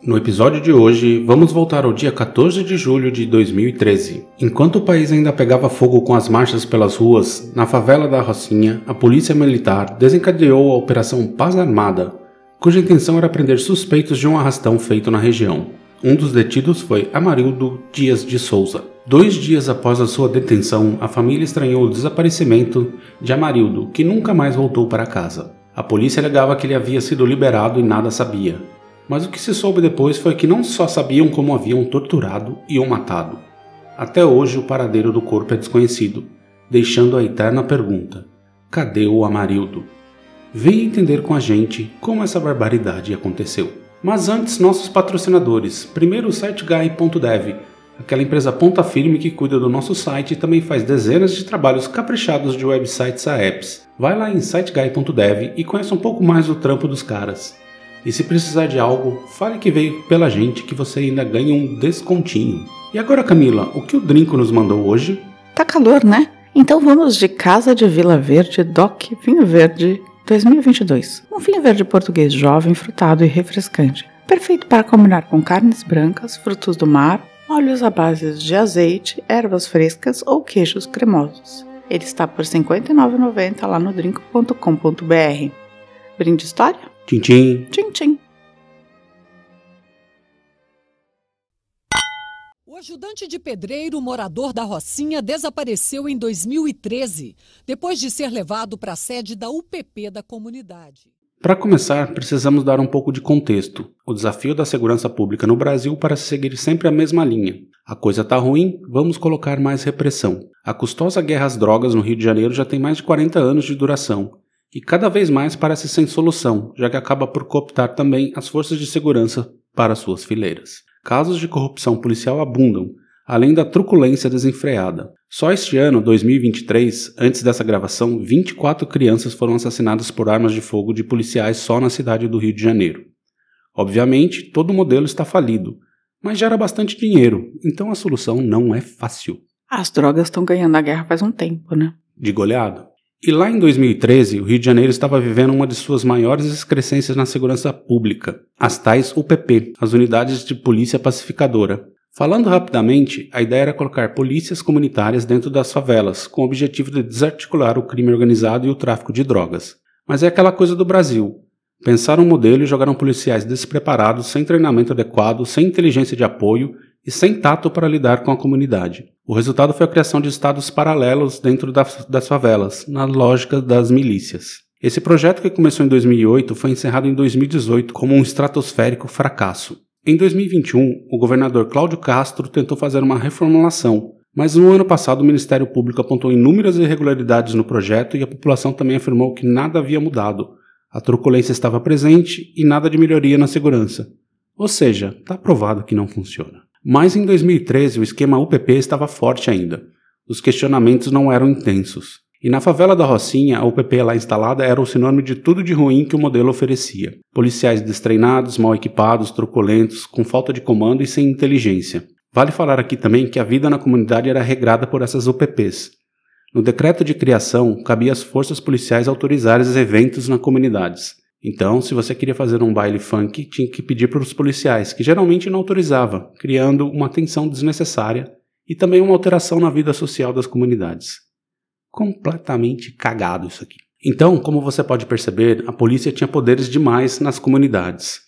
No episódio de hoje, vamos voltar ao dia 14 de julho de 2013. Enquanto o país ainda pegava fogo com as marchas pelas ruas, na favela da Rocinha, a polícia militar desencadeou a Operação Paz Armada, cuja intenção era prender suspeitos de um arrastão feito na região. Um dos detidos foi Amarildo Dias de Souza. Dois dias após a sua detenção, a família estranhou o desaparecimento de Amarildo, que nunca mais voltou para casa. A polícia alegava que ele havia sido liberado e nada sabia. Mas o que se soube depois foi que não só sabiam como haviam torturado e o matado. Até hoje o paradeiro do corpo é desconhecido, deixando a eterna pergunta: cadê o Amarildo? Venha entender com a gente como essa barbaridade aconteceu. Mas antes, nossos patrocinadores. Primeiro o SiteGuy.dev, aquela empresa ponta firme que cuida do nosso site e também faz dezenas de trabalhos caprichados de websites a apps. Vai lá em siteguy.dev e conheça um pouco mais o trampo dos caras. E se precisar de algo, fale que veio pela gente que você ainda ganha um descontinho. E agora, Camila, o que o Drinco nos mandou hoje? Tá calor, né? Então vamos de Casa de Vila Verde DOC Vinho Verde 2022. Um vinho verde português jovem, frutado e refrescante. Perfeito para combinar com carnes brancas, frutos do mar, óleos à base de azeite, ervas frescas ou queijos cremosos. Ele está por R$ 59,90 lá no drink.com.br. Brinde história? Tchim, tchim. Tchim, tchim. O ajudante de pedreiro morador da Rocinha desapareceu em 2013, depois de ser levado para a sede da UPP da comunidade. Para começar, precisamos dar um pouco de contexto. O desafio da segurança pública no Brasil parece seguir sempre a mesma linha. A coisa tá ruim, vamos colocar mais repressão. A custosa guerra às drogas no Rio de Janeiro já tem mais de 40 anos de duração. E cada vez mais parece sem solução, já que acaba por cooptar também as forças de segurança para suas fileiras. Casos de corrupção policial abundam, além da truculência desenfreada. Só este ano, 2023, antes dessa gravação, 24 crianças foram assassinadas por armas de fogo de policiais só na cidade do Rio de Janeiro. Obviamente, todo o modelo está falido, mas gera bastante dinheiro, então a solução não é fácil. As drogas estão ganhando a guerra faz um tempo, né? De goleado. E lá em 2013, o Rio de Janeiro estava vivendo uma de suas maiores excrescências na segurança pública, as tais UPP, as Unidades de Polícia Pacificadora. Falando rapidamente, a ideia era colocar polícias comunitárias dentro das favelas, com o objetivo de desarticular o crime organizado e o tráfico de drogas. Mas é aquela coisa do Brasil. Pensaram um modelo e jogaram policiais despreparados, sem treinamento adequado, sem inteligência de apoio e sem tato para lidar com a comunidade. O resultado foi a criação de estados paralelos dentro das, favelas, na lógica das milícias. Esse projeto, que começou em 2008, foi encerrado em 2018 como um estratosférico fracasso. Em 2021, o governador Cláudio Castro tentou fazer uma reformulação, mas no ano passado o Ministério Público apontou inúmeras irregularidades no projeto e a população também afirmou que nada havia mudado. A truculência estava presente e nada de melhoria na segurança. Ou seja, está provado que não funciona. Mas em 2013 o esquema UPP estava forte ainda. Os questionamentos não eram intensos. E na favela da Rocinha, a UPP lá instalada era o sinônimo de tudo de ruim que o modelo oferecia. Policiais destreinados, mal equipados, truculentos, com falta de comando e sem inteligência. Vale falar aqui também que a vida na comunidade era regrada por essas UPPs. No decreto de criação, cabia às forças policiais autorizar os eventos nas comunidades. Então, se você queria fazer um baile funk, tinha que pedir para os policiais, que geralmente não autorizavam, criando uma tensão desnecessária e também uma alteração na vida social das comunidades. Completamente cagado isso aqui. Então, como você pode perceber, a polícia tinha poderes demais nas comunidades.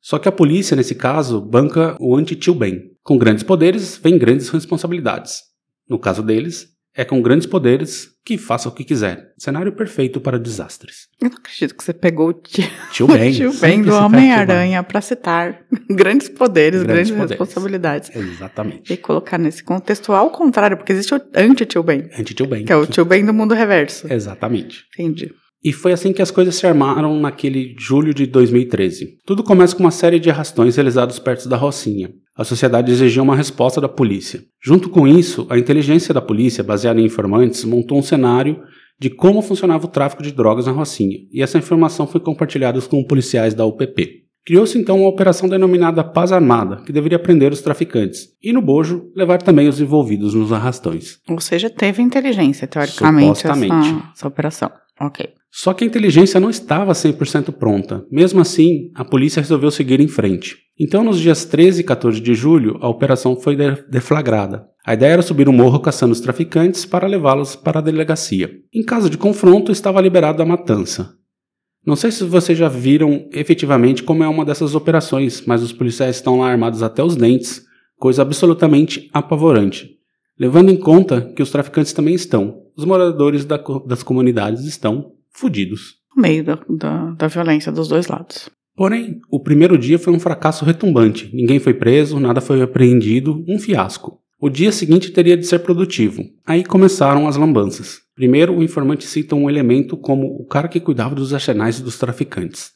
Só que a polícia, nesse caso, banca o anti-tio bem. Com grandes poderes, vem grandes responsabilidades. No caso deles, é com grandes poderes que faça o que quiser. Cenário perfeito para desastres. Eu não acredito que você pegou o tio, Tio Ben. tio Ben do Homem-Aranha para citar grandes poderes, Grandes grandes, poderes. responsabilidades. Exatamente. E colocar nesse contexto ao contrário, porque existe o anti-tio Ben, Anti-tio Ben. que é o tio Ben do mundo reverso. Exatamente. Entendi. E foi assim que as coisas se armaram naquele julho de 2013. Tudo começa com uma série de arrastões realizados perto da Rocinha. A sociedade exigia uma resposta da polícia. Junto com isso, a inteligência da polícia, baseada em informantes, montou um cenário de como funcionava o tráfico de drogas na Rocinha, e essa informação foi compartilhada com policiais da UPP. Criou-se então uma operação denominada Paz Armada, que deveria prender os traficantes, e no bojo levar também os envolvidos nos arrastões. Ou seja, teve inteligência, teoricamente. Essa, essa operação. Ok. Só que a inteligência não estava 100% pronta. Mesmo assim, a polícia resolveu seguir em frente. Então, nos dias 13 e 14 de julho, a operação foi de- deflagrada. A ideia era subir um morro caçando os traficantes para levá-los para a delegacia. Em caso de confronto, estava liberada a matança. Não sei se vocês já viram efetivamente como é uma dessas operações, mas os policiais estão lá armados até os dentes, coisa absolutamente apavorante. Levando em conta que os traficantes também estão, os moradores da das comunidades estão fudidos. No meio da, da, da violência dos dois lados. Porém, o primeiro dia foi um fracasso retumbante. Ninguém foi preso, nada foi apreendido, um fiasco. O dia seguinte teria de ser produtivo. Aí começaram as lambanças. Primeiro, o informante cita um elemento como o cara que cuidava dos arsenais dos traficantes.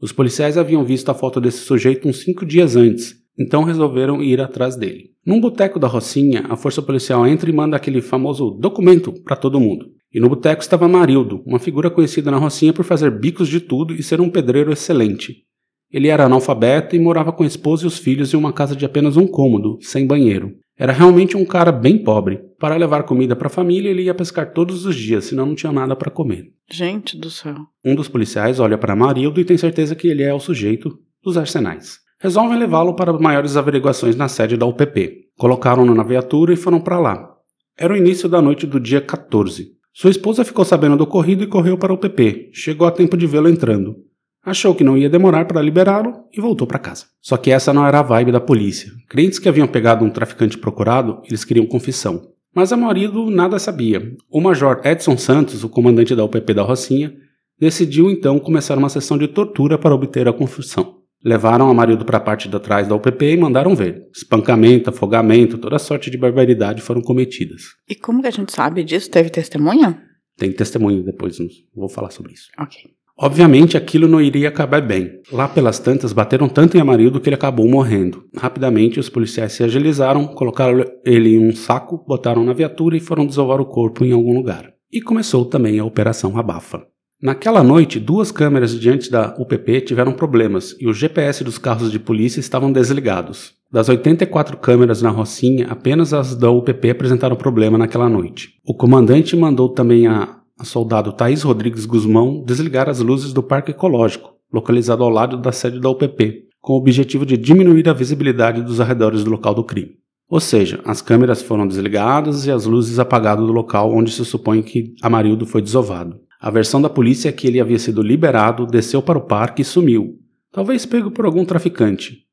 Os policiais haviam visto a foto desse sujeito uns cinco dias antes, então resolveram ir atrás dele. Num boteco da Rocinha, a força policial entra e manda aquele famoso documento para todo mundo. E no boteco estava Marildo, uma figura conhecida na Rocinha por fazer bicos de tudo e ser um pedreiro excelente. Ele era analfabeto e morava com a esposa e os filhos em uma casa de apenas um cômodo, sem banheiro. Era realmente um cara bem pobre. Para levar comida para a família, ele ia pescar todos os dias, senão não tinha nada para comer. Gente do céu. Um dos policiais olha para Marildo e tem certeza que ele é o sujeito dos arsenais. Resolvem levá-lo para maiores averiguações na sede da UPP. Colocaram-no na viatura e foram para lá. Era o início da noite do dia 14. Sua esposa ficou sabendo do ocorrido e correu para a UPP. Chegou a tempo de vê-lo entrando. Achou que não ia demorar para liberá-lo e voltou para casa. Só que essa não era a vibe da polícia. Crentes que haviam pegado um traficante procurado, eles queriam confissão. Mas a marido nada sabia. O major Edson Santos, o comandante da UPP da Rocinha, decidiu então começar uma sessão de tortura para obter a confissão. Levaram a marido para a parte de trás da UPP e mandaram ver. Espancamento, afogamento, toda sorte de barbaridade foram cometidas. E como que a gente sabe disso? Teve testemunha? Tem testemunho depois, vou falar sobre isso. Ok. Obviamente aquilo não iria acabar bem. Lá pelas tantas, bateram tanto em Amarildo que ele acabou morrendo. Rapidamente, os policiais se agilizaram, colocaram ele em um saco, botaram na viatura e foram desovar o corpo em algum lugar. E começou também a Operação Abafa. Naquela noite, duas câmeras diante da UPP tiveram problemas e o GPS dos carros de polícia estavam desligados. Das 84 câmeras na Rocinha, apenas as da UPP apresentaram problema naquela noite. O comandante mandou também a, a soldado Thaís Rodrigues Guzmão desligar as luzes do Parque Ecológico, localizado ao lado da sede da UPP, com o objetivo de diminuir a visibilidade dos arredores do local do crime. Ou seja, as câmeras foram desligadas e as luzes apagadas do local onde se supõe que Amarildo foi desovado. A versão da polícia é que ele havia sido liberado, desceu para o parque e sumiu, talvez pego por algum traficante.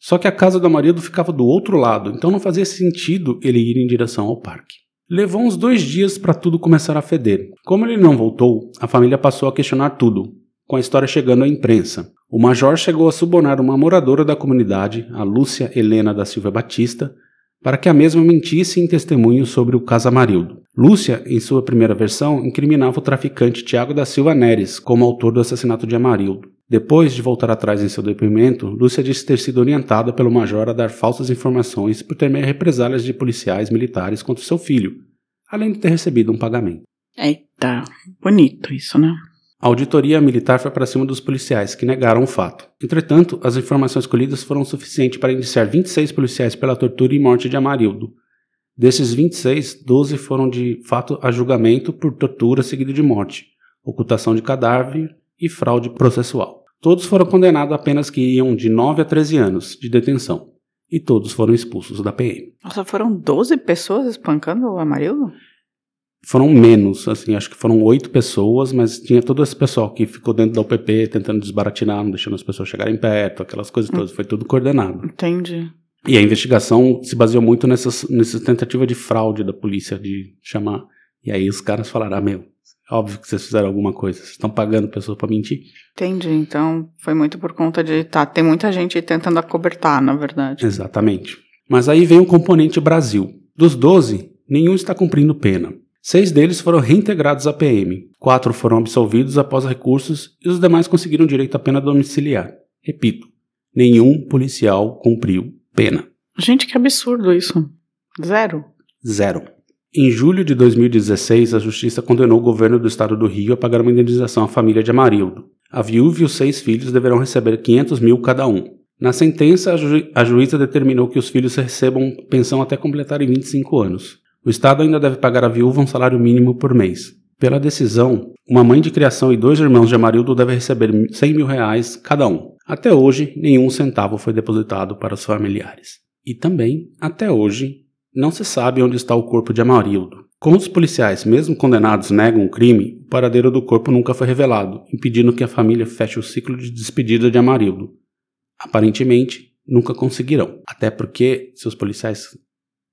Só que a casa do Amarildo ficava do outro lado, então não fazia sentido ele ir em direção ao parque. Levou uns dois dias para tudo começar a feder. Como ele não voltou, a família passou a questionar tudo, com a história chegando à imprensa. O major chegou a subornar uma moradora da comunidade, a Lúcia Helena da Silva Batista, para que a mesma mentisse em testemunho sobre o caso Amarildo. Lúcia, em sua primeira versão, incriminava o traficante Tiago da Silva Neres como autor do assassinato de Amarildo. Depois de voltar atrás em seu depoimento, Lúcia disse ter sido orientada pelo major a dar falsas informações por temer represálias de policiais militares contra seu filho, além de ter recebido um pagamento. Eita, bonito isso, né? A auditoria militar foi para cima dos policiais, que negaram o fato. Entretanto, as informações colhidas foram suficientes para indiciar 26 policiais pela tortura e morte de Amarildo. Desses 26, 12 foram de fato a julgamento por tortura seguido de morte, ocultação de cadáver e fraude processual. Todos foram condenados a penas que iam de 9 a 13 anos de detenção. E todos foram expulsos da PM. Nossa, foram 12 pessoas espancando o Amarildo? Foram menos, assim, acho que foram oito pessoas, mas tinha todo esse pessoal que ficou dentro da UPP tentando desbaratinar, não deixando as pessoas chegarem perto, aquelas coisas todas. Foi tudo coordenado. Entendi. E a investigação se baseou muito nessas, nessa tentativa de fraude da polícia, de chamar. E aí os caras falaram: ah, meu, óbvio que vocês fizeram alguma coisa, vocês estão pagando pessoas para mentir. Entendi. Então foi muito por conta de. Tá, tem muita gente tentando acobertar, na verdade. Exatamente. Mas aí vem o componente Brasil. Dos 12, nenhum está cumprindo pena. Seis deles foram reintegrados à PM, quatro foram absolvidos após recursos e os demais conseguiram direito à pena domiciliar. Repito, nenhum policial cumpriu pena. Gente, que absurdo isso. Zero. Zero. Em julho de 2016, a Justiça condenou o governo do estado do Rio a pagar uma indenização à família de Amarildo. A viúva e os seis filhos deverão receber 500 mil cada um. Na sentença, a, ju a juíza determinou que os filhos recebam pensão até completarem 25 anos. O Estado ainda deve pagar à viúva um salário mínimo por mês. Pela decisão, uma mãe de criação e dois irmãos de Amarildo devem receber 100 mil reais cada um. Até hoje, nenhum centavo foi depositado para os familiares. E também, até hoje, não se sabe onde está o corpo de Amarildo. Como os policiais, mesmo condenados, negam o crime, o paradeiro do corpo nunca foi revelado, impedindo que a família feche o ciclo de despedida de Amarildo. Aparentemente, nunca conseguirão. Até porque, se os policiais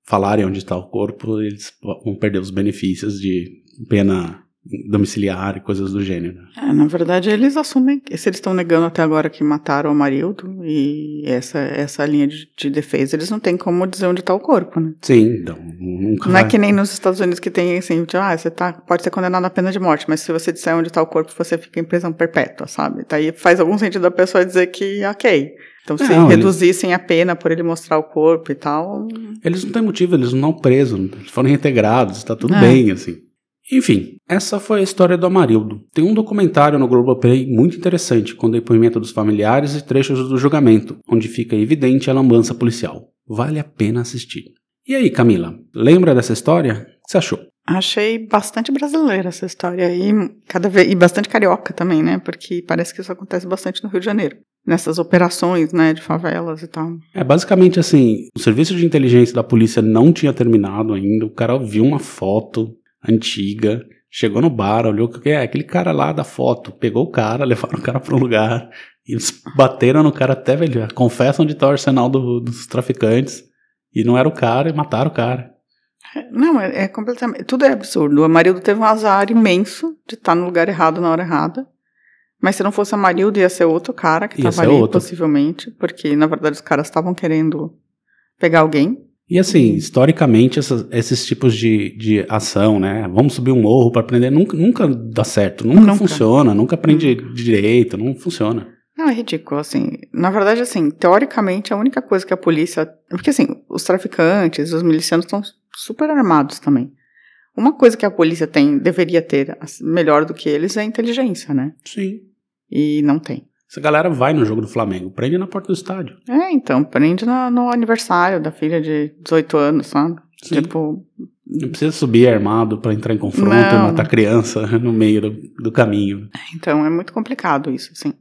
falarem onde está o corpo, eles vão perder os benefícios de pena domiciliar e coisas do gênero. É, na verdade, eles assumem, se eles estão negando até agora que mataram o Marildo e essa, essa linha de, de defesa, eles não têm como dizer onde está o corpo, né? Sim, então, nunca Não vai. é que nem nos Estados Unidos que tem assim, tipo, ah, você tá, pode ser condenado à pena de morte, mas se você disser onde está o corpo, você fica em prisão perpétua, sabe? Daí faz algum sentido a pessoa dizer que, ok. Então, se Não, reduzissem a pena por ele mostrar o corpo e tal, Eles não têm motivo, eles não estão presos, eles foram reintegrados, está tudo É. bem, assim. Enfim, essa foi a história do Amarildo. Tem um documentário no Globoplay muito interessante, com depoimento dos familiares e trechos do julgamento, onde fica evidente a lambança policial. Vale a pena assistir. E aí, Camila, lembra dessa história? O que você achou? Achei bastante brasileira essa história e cada vez e bastante carioca também, né? Porque parece que isso acontece bastante no Rio de Janeiro, nessas operações, né, de favelas e tal. É basicamente assim: o serviço de inteligência da polícia não tinha terminado ainda. O cara viu uma foto antiga, chegou no bar, olhou que é aquele cara lá da foto, pegou o cara, levaram o cara para um lugar e eles bateram no cara até velho. Confessam onde tá o arsenal do- dos traficantes e não era o cara e mataram o cara. Não, é, é completamente. Tudo é absurdo. O Amarildo teve um azar imenso de estar no lugar errado na hora errada. Mas se não fosse Amarildo, ia ser outro cara que estava ali, outro. possivelmente. Porque, na verdade, os caras estavam querendo pegar alguém. E assim, historicamente, essas- esses tipos de, de ação, né? Vamos subir um morro para prender, nunca, nunca dá certo, nunca, Nunca. funciona, nunca prende direito, não funciona. Não, é ridículo, assim. Na verdade, assim, teoricamente, a única coisa que a polícia. Porque, assim, os traficantes, os milicianos estão super armados também. Uma coisa que a polícia tem, deveria ter melhor do que eles é a inteligência, né? Sim. E não tem. Essa galera vai no jogo do Flamengo, prende na porta do estádio. É, então, prende na- no aniversário da filha de 18 anos, sabe? Sim. Tipo, Não precisa subir armado pra entrar em confronto Não. e matar criança no meio do, do caminho. então é muito complicado isso, assim.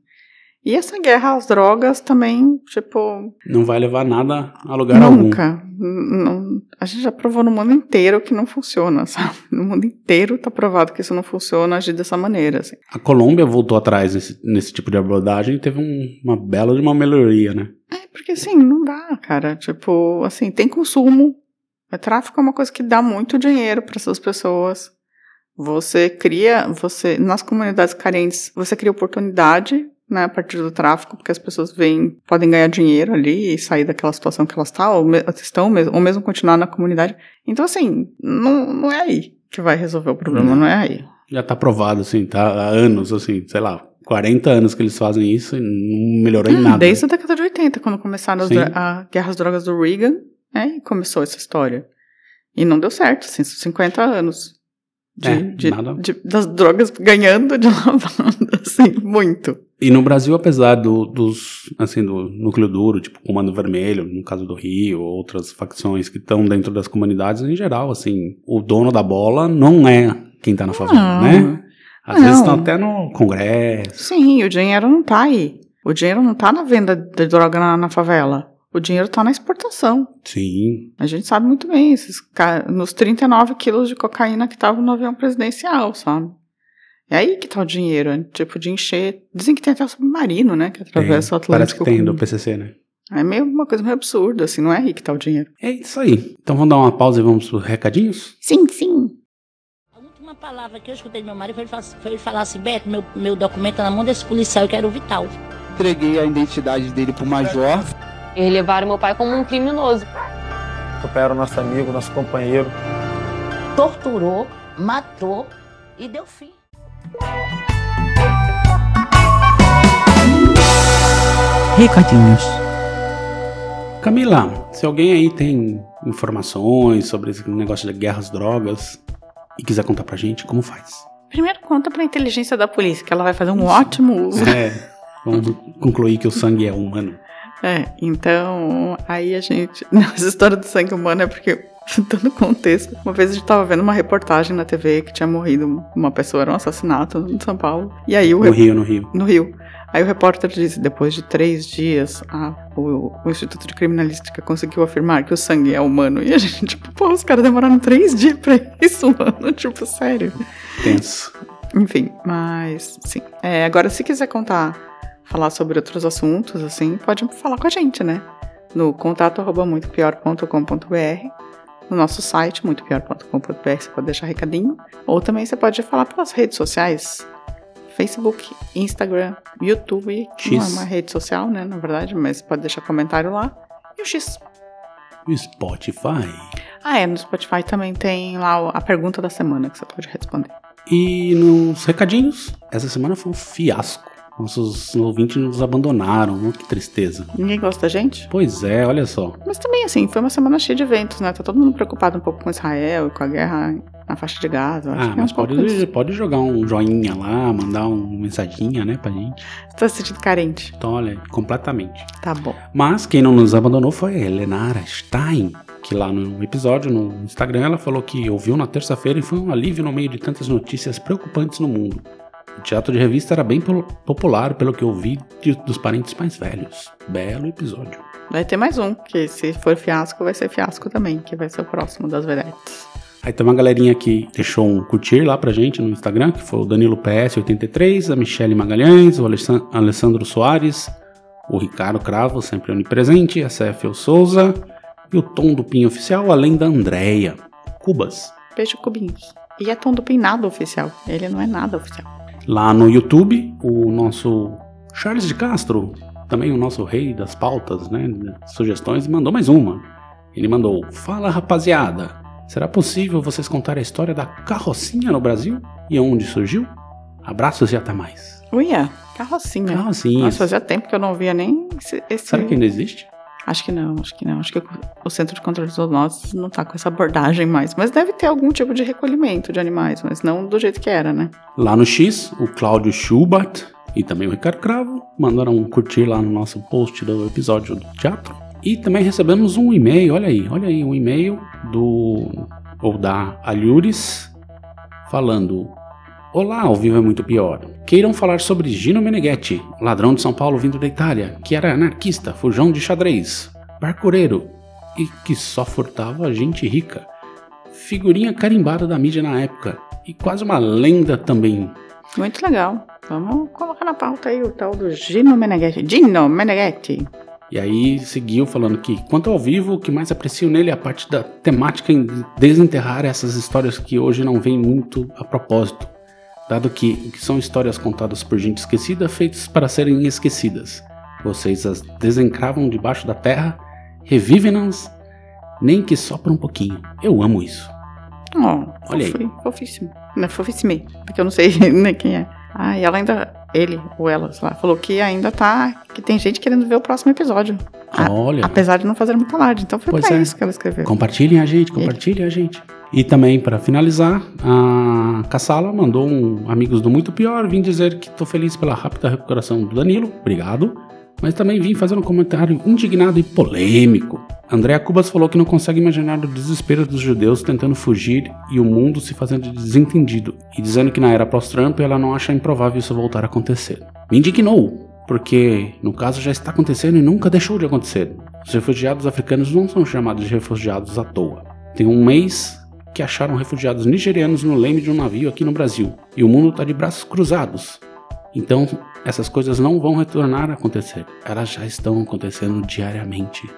E essa guerra às drogas também, tipo, Não vai levar nada a lugar algum. nunca. N- não- a gente já provou no mundo inteiro que não funciona, sabe? No mundo inteiro tá provado que isso não funciona agir dessa maneira, assim. A Colômbia voltou atrás nesse, nesse tipo de abordagem e teve um- uma bela de uma melhoria, né? É, porque assim, não dá, cara. Tipo, assim, tem consumo. O tráfico é uma coisa que dá muito dinheiro para essas pessoas. Você cria, você nas comunidades carentes, você cria oportunidade, né, a partir do tráfico, porque as pessoas vêm, podem ganhar dinheiro ali e sair daquela situação que elas tá, ou me- estão, ou mesmo continuar na comunidade. Então, assim, não, não é aí que vai resolver o problema, Não. não é aí. Já tá provado, assim, tá há anos, assim, sei lá, 40 anos que eles fazem isso e não melhorou em Ah, nada. Desde a década de 80, quando começaram as a guerra às drogas do Reagan, né, e começou essa história. E não deu certo, assim, 50 anos de, É, de- de- das drogas ganhando de lavanda, assim, muito. E no Brasil, apesar do, dos, assim, do núcleo duro, tipo Comando Vermelho, no caso do Rio, outras facções que estão dentro das comunidades, em geral, assim, o dono da bola não é quem tá na favela, né? Às Não. vezes estão até no Congresso. Sim, o dinheiro não tá aí. O dinheiro não tá na venda de droga na, na favela. O dinheiro tá na exportação. Sim. A gente sabe muito bem, esses nos 39 quilos de cocaína que estavam no avião presidencial, sabe? É aí que tá o dinheiro, é tipo de encher. Dizem que tem até submarino, né? Que atravessa o Tem. Parece Atlântico. que tem com- do PCC, né? É meio uma coisa meio absurda, assim, não é aí que tá o dinheiro. É isso aí. Então vamos dar uma pausa e vamos pros recadinhos? Sim, sim. A última palavra que eu escutei do meu marido foi ele falar, foi ele falar assim, Beto, meu, meu documento tá na mão desse policial, eu quero o Vital. Entreguei a identidade dele pro Major. Eles levaram meu pai como um criminoso. Era nosso amigo, nosso companheiro. torturou, matou e deu fim. Recadinhos. Camila, se alguém aí tem informações sobre esse negócio de guerras drogas e quiser contar pra gente, como faz? Primeiro conta pra inteligência da polícia, que ela vai fazer um ótimo uso. É, vamos concluir que o sangue é humano. É, então, aí a gente. Não, essa história do sangue humano é porque, dando contexto, uma vez a gente tava vendo uma reportagem na TV que tinha morrido uma pessoa, era um assassinato em São Paulo. E aí o. No Rio, no Rio. No Rio. Aí o repórter disse: depois de três dias, a, o, o, Instituto de Criminalística conseguiu afirmar que o sangue é humano. E a gente, tipo, pô, os caras demoraram três dias pra isso, mano. Tipo, sério. Tenso. Enfim, mas sim. É, agora, se quiser contar, falar sobre outros assuntos, assim, pode falar com a gente, né? No contato arroba muitopior.com.br no nosso site, muitopior.com.br, você pode deixar recadinho. Ou também você pode falar pelas redes sociais. Facebook, Instagram, YouTube, X. não é uma rede social, né, na verdade, mas pode deixar comentário lá. E o X. O Spotify. Ah, é, no Spotify também tem lá a pergunta da semana que você pode responder. E nos recadinhos, essa semana foi um fiasco. Nossos ouvintes nos abandonaram, oh, que tristeza. Ninguém gosta da gente? Pois é, olha só. Mas também, assim, foi uma semana cheia de eventos, né? Tá todo mundo preocupado um pouco com Israel e com a guerra na faixa de Gaza. Acho ah, que é mas pouco pode, pode jogar um joinha lá, mandar uma mensaginha, né, pra gente. Você tá se sentindo carente? Então, olha, completamente. Tá bom. Mas quem não nos abandonou foi a Helenara Stein, que lá no episódio no Instagram ela falou que ouviu na terça-feira e foi um alívio no meio de tantas notícias preocupantes no mundo. O teatro de revista era bem popular, pelo que eu vi de- dos parentes mais velhos. Belo episódio. Vai ter mais um, que se for fiasco, vai ser fiasco também, que vai ser o próximo das vedetes. Aí tem uma galerinha que deixou um curtir lá pra gente no Instagram, que foi o Danilo PS83, a Michele Magalhães, o Alessan- Alessandro Soares, o Ricardo Cravo, sempre onipresente, a Céfio Souza e o Tom do Pinho Oficial, além da Andréia. Cubas. Beijo cubinhos. E é Tom do Pin nada oficial. Ele não é nada oficial. Lá no YouTube, o nosso Charles de Castro, também o nosso rei das pautas, né? Sugestões, mandou mais uma. Ele mandou: Fala rapaziada, será possível vocês contar a história da carrocinha no Brasil e onde surgiu? Abraços e até mais. Uia, carrocinha. Carrocinha. Nossa, fazia tempo que eu não via nem esse. esse- Será que ainda existe? Acho que não, acho que não. Acho que o Centro de Controle de Zoonoses não tá com essa abordagem mais. Mas deve ter algum tipo de recolhimento de animais, mas não do jeito que era, né? Lá no X, o Cláudio Schubert e também o Ricardo Cravo mandaram um curtir lá no nosso post do episódio do teatro. E também recebemos um e-mail, olha aí, olha aí, um e-mail do ou da Alhures falando: Olá, ao vivo é muito pior. Queiram falar sobre Gino Meneghetti, ladrão de São Paulo vindo da Itália, que era anarquista, fujão de xadrez, barcureiro e que só furtava gente rica. Figurinha carimbada da mídia na época e quase uma lenda também. Muito legal. Vamos colocar na pauta aí o tal do Gino Meneghetti. Gino Meneghetti. E aí seguiu falando que, quanto ao vivo, o que mais aprecio nele é a parte da temática em desenterrar essas histórias que hoje não vêm muito a propósito, dado que, que são histórias contadas por gente esquecida, feitas para serem esquecidas. Vocês as desencravam debaixo da terra, revivem-nas, nem que só por um pouquinho. Eu amo isso. Oh, Olha aí. fofi- Fofíssimo. Não, fofíssimo. Porque eu não sei nem quem é. Ah, e ela ainda. Ele ou ela, sei lá, falou que ainda tá. Que tem gente querendo ver o próximo episódio. A- Olha. Apesar de não fazer muita alarde. Então foi Pois pra é. isso que ela escreveu. Compartilhem a gente, compartilhem a gente. E também, para finalizar, a Cassala mandou um Amigos do Muito Pior. Vim dizer que tô feliz pela rápida recuperação do Danilo, obrigado. Mas também vim fazer um comentário indignado e polêmico. Andréa Cubas falou que não consegue imaginar o desespero dos judeus tentando fugir e o mundo se fazendo desentendido, e dizendo que na era pós-Trump ela não acha improvável isso voltar a acontecer. Me indignou, porque no caso já está acontecendo e nunca deixou de acontecer. Os refugiados africanos não são chamados de refugiados à toa. Tem um mês que acharam refugiados nigerianos no leme de um navio aqui no Brasil, e o mundo está de braços cruzados. Então, essas coisas não vão retornar a acontecer. Elas já estão acontecendo diariamente.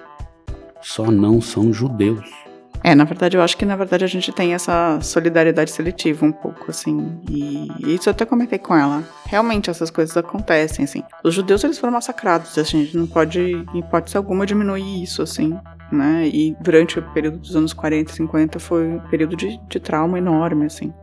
Só não são judeus. É, na verdade, eu acho que na verdade a gente tem essa solidariedade seletiva um pouco, assim. E isso eu até comentei com ela. Realmente essas coisas acontecem, assim. Os judeus, eles foram massacrados, assim, a gente não pode, em hipótese alguma, diminuir isso, assim, né? E durante o período dos anos 40 e 50 foi um período de, de trauma enorme, assim.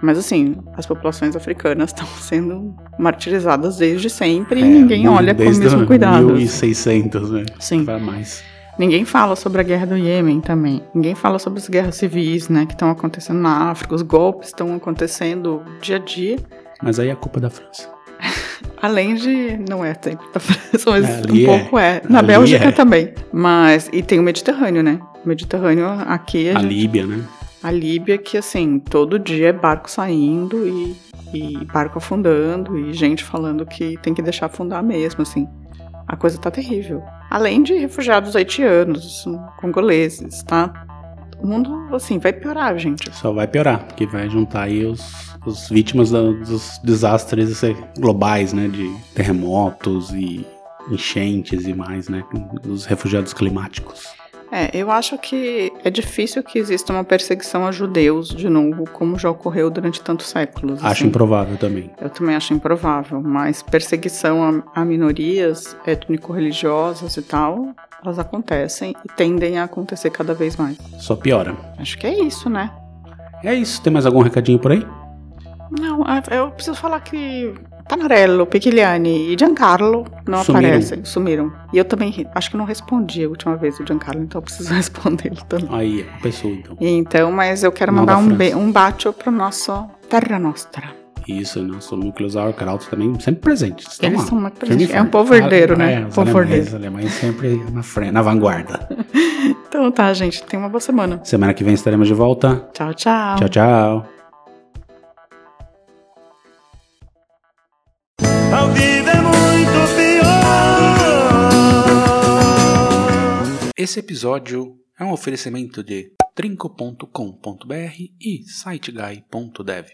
Mas assim, as populações africanas estão sendo martirizadas desde sempre É, e ninguém olha com o mesmo cuidado. 1600, né? Sim. Vai mais. Ninguém fala sobre a guerra do Iêmen também. Ninguém fala sobre as guerras civis, né, que estão acontecendo na África. Os golpes estão acontecendo dia a dia. Mas aí é culpa da França. Além de. Não é sempre da França, mas É, ali um é. pouco é. Na Ali Bélgica é. também. Mas. E tem o Mediterrâneo, né? O Mediterrâneo aqui. A gente- Líbia, né? A Líbia, que assim, todo dia é barco saindo e, e barco afundando e gente falando que tem que deixar afundar mesmo, assim. A coisa tá terrível. Além de refugiados haitianos, congoleses, tá? O mundo, assim, vai piorar, gente. Só vai piorar, porque vai juntar aí os, os vítimas da- dos desastres eh, globais, né? De terremotos e enchentes e mais, né? Dos refugiados climáticos. É, eu acho que é difícil que exista uma perseguição a judeus de novo, como já ocorreu durante tantos séculos. Acho assim. improvável também. Eu também acho improvável, mas perseguição a, a minorias étnico-religiosas e tal, elas acontecem e tendem a acontecer cada vez mais. Só piora. Acho que é isso, né? É isso. Tem mais algum recadinho por aí? Não, a- eu preciso falar que Panarello, Piquigliani e Giancarlo não Sumiram. aparecem, sumiram. E eu também acho que não respondi a última vez o Giancarlo, então eu preciso respondê-lo também. Aí, a pessoa então. Então, mas eu quero mandar da um, be- um bacio pro nosso Terra Nostra. Isso, nosso núcleo sauerkraut também sempre presentes. Estão Eles são muito presentes. É um povo herdeiro, Ah, né? É, os Povo alemães, alemães sempre na frente, na vanguarda. Então tá, gente. Tenha uma boa semana. Semana que vem estaremos de volta. Tchau, tchau. Tchau, tchau. Vida é muito pior. Esse episódio é um oferecimento de trinco.com.br e siteguy.dev.